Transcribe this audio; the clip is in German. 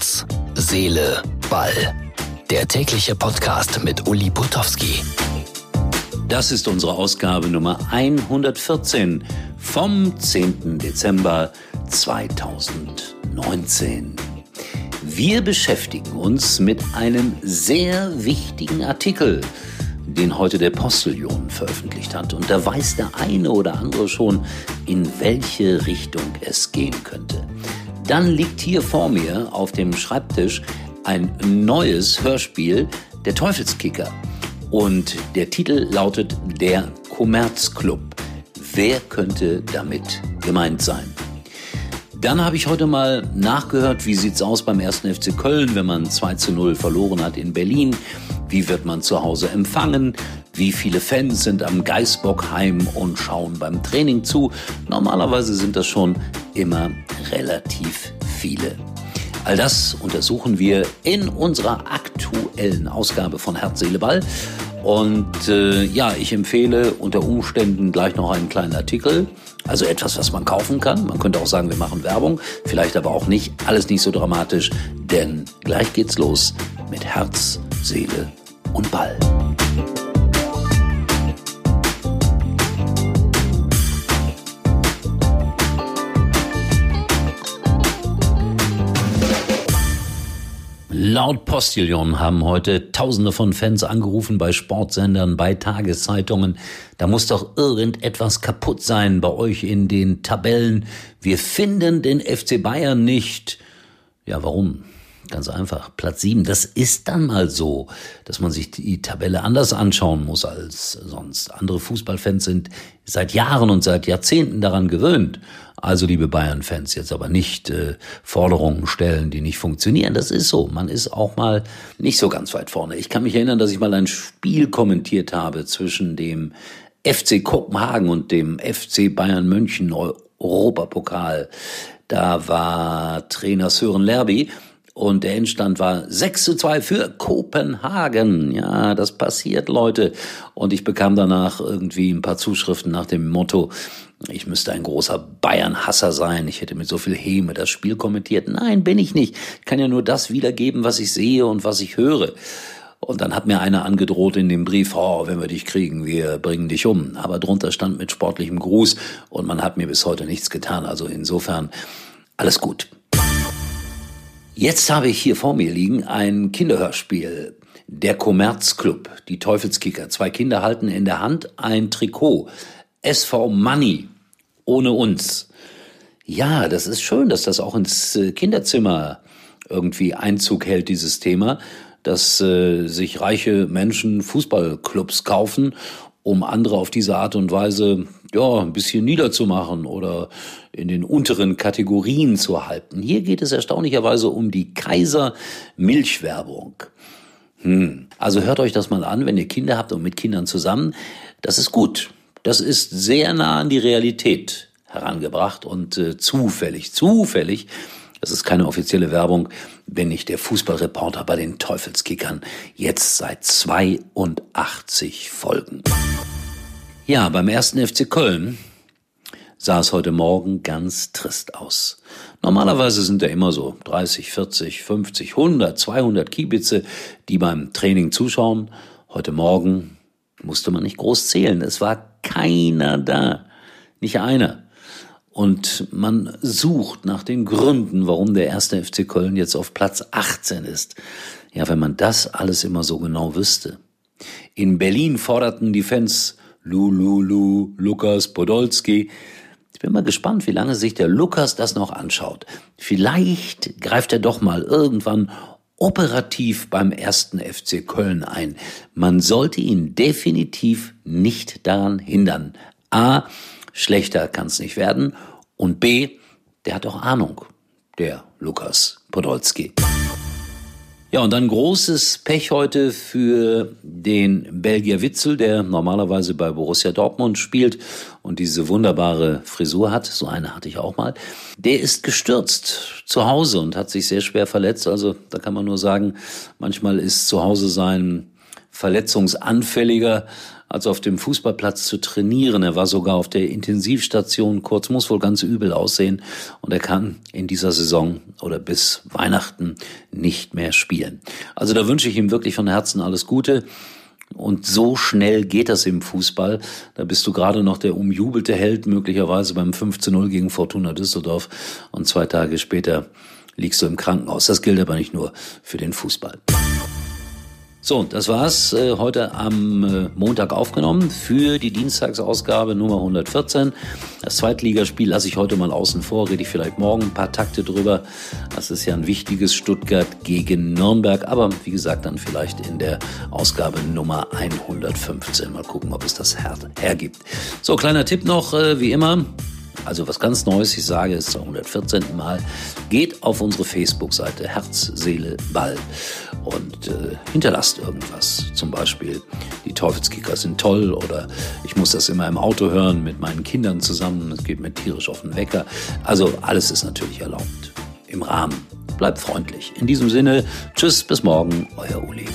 Herz, Seele, Ball. Der tägliche Podcast mit Uli Putowski. Das ist unsere Ausgabe Nummer 114 vom 10. Dezember 2019. Wir beschäftigen uns mit einem sehr wichtigen Artikel, den heute der Postillon veröffentlicht hat. Und da weiß der eine oder andere schon, in welche Richtung es gehen könnte. Dann liegt hier vor mir auf dem Schreibtisch ein neues Hörspiel, Der Teufelskicker. Und der Titel lautet Der Kommerzclub. Wer könnte damit gemeint sein? Dann habe ich heute mal nachgehört, wie sieht's aus beim ersten FC Köln, wenn man 2 zu 0 verloren hat in Berlin. Wie wird man zu Hause empfangen? Wie viele Fans sind am Geißbockheim und schauen beim Training zu? Normalerweise sind das schon immer relativ viele. All das untersuchen wir in unserer aktuellen Ausgabe von Herz, Seele, Ball. Und äh, ja, ich empfehle unter Umständen gleich noch einen kleinen Artikel. Also etwas, was man kaufen kann. Man könnte auch sagen, wir machen Werbung. Vielleicht aber auch nicht. Alles nicht so dramatisch. Denn gleich geht's los mit Herz, Seele, und Ball. Laut Postillon haben heute Tausende von Fans angerufen bei Sportsendern, bei Tageszeitungen. Da muss doch irgendetwas kaputt sein bei euch in den Tabellen. Wir finden den FC Bayern nicht. Ja, warum? Ganz einfach. Platz sieben. Das ist dann mal so, dass man sich die Tabelle anders anschauen muss als sonst. Andere Fußballfans sind seit Jahren und seit Jahrzehnten daran gewöhnt. Also, liebe Bayern-Fans, jetzt aber nicht äh, Forderungen stellen, die nicht funktionieren. Das ist so. Man ist auch mal nicht so ganz weit vorne. Ich kann mich erinnern, dass ich mal ein Spiel kommentiert habe zwischen dem FC Kopenhagen und dem FC Bayern München Europapokal. Da war Trainer Sören Lerby und der Endstand war 6 zu 2 für Kopenhagen. Ja, das passiert, Leute. Und ich bekam danach irgendwie ein paar Zuschriften nach dem Motto, ich müsste ein großer Bayern-Hasser sein. Ich hätte mit so viel Häme das Spiel kommentiert. Nein, bin ich nicht. Ich kann ja nur das wiedergeben, was ich sehe und was ich höre. Und dann hat mir einer angedroht in dem Brief, oh, wenn wir dich kriegen, wir bringen dich um. Aber drunter stand mit sportlichem Gruß und man hat mir bis heute nichts getan. Also insofern alles gut. Jetzt habe ich hier vor mir liegen ein Kinderhörspiel. Der Kommerzclub, die Teufelskicker. Zwei Kinder halten in der Hand ein Trikot. SV Money. Ohne uns. Ja, das ist schön, dass das auch ins äh, Kinderzimmer irgendwie Einzug hält, dieses Thema, dass äh, sich reiche Menschen Fußballclubs kaufen um andere auf diese Art und Weise ja ein bisschen niederzumachen oder in den unteren Kategorien zu halten. Hier geht es erstaunlicherweise um die Kaiser Milchwerbung. Hm. Also hört euch das mal an, wenn ihr Kinder habt und mit Kindern zusammen. Das ist gut. Das ist sehr nah an die Realität herangebracht und äh, zufällig, zufällig das ist keine offizielle Werbung, bin ich der Fußballreporter bei den Teufelskickern. Jetzt seit 82 Folgen. Ja, beim ersten FC Köln sah es heute Morgen ganz trist aus. Normalerweise sind da immer so 30, 40, 50, 100, 200 Kiebitze, die beim Training zuschauen. Heute Morgen musste man nicht groß zählen. Es war keiner da. Nicht einer. Und man sucht nach den Gründen, warum der erste FC Köln jetzt auf Platz 18 ist. Ja, wenn man das alles immer so genau wüsste. In Berlin forderten die Fans Lu, Lu, Lukas Podolski. Ich bin mal gespannt, wie lange sich der Lukas das noch anschaut. Vielleicht greift er doch mal irgendwann operativ beim ersten FC Köln ein. Man sollte ihn definitiv nicht daran hindern. A, schlechter kann's nicht werden und B, der hat auch Ahnung, der Lukas Podolski. Ja, und dann großes Pech heute für den Belgier Witzel, der normalerweise bei Borussia Dortmund spielt und diese wunderbare Frisur hat. So eine hatte ich auch mal. Der ist gestürzt zu Hause und hat sich sehr schwer verletzt. Also da kann man nur sagen, manchmal ist zu Hause sein verletzungsanfälliger als auf dem Fußballplatz zu trainieren. Er war sogar auf der Intensivstation. Kurz muss wohl ganz übel aussehen und er kann in dieser Saison oder bis Weihnachten nicht mehr spielen. Also da wünsche ich ihm wirklich von Herzen alles Gute. Und so schnell geht das im Fußball. Da bist du gerade noch der umjubelte Held, möglicherweise beim 15-0 gegen Fortuna Düsseldorf. Und zwei Tage später liegst du im Krankenhaus. Das gilt aber nicht nur für den Fußball. So, das war's äh, heute am äh, Montag aufgenommen für die Dienstagsausgabe Nummer 114. Das Zweitligaspiel lasse ich heute mal außen vor, rede ich vielleicht morgen ein paar Takte drüber. Das ist ja ein wichtiges Stuttgart gegen Nürnberg, aber wie gesagt, dann vielleicht in der Ausgabe Nummer 115. Mal gucken, ob es das her hergibt. So, kleiner Tipp noch, äh, wie immer, also was ganz Neues, ich sage es zum 114. Mal, geht auf unsere Facebook-Seite Herz, Seele, Ball und äh, hinterlasst irgendwas. Zum Beispiel, die Teufelskicker sind toll oder ich muss das immer im Auto hören mit meinen Kindern zusammen. Es geht mir tierisch auf den Wecker. Also alles ist natürlich erlaubt. Im Rahmen. Bleibt freundlich. In diesem Sinne, tschüss, bis morgen, euer Uli.